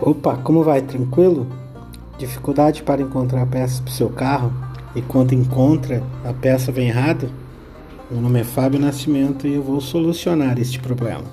Opa, como vai? Tranquilo? Dificuldade para encontrar peças para o seu carro e quando encontra a peça vem errada? Meu nome é Fábio Nascimento e eu vou solucionar este problema.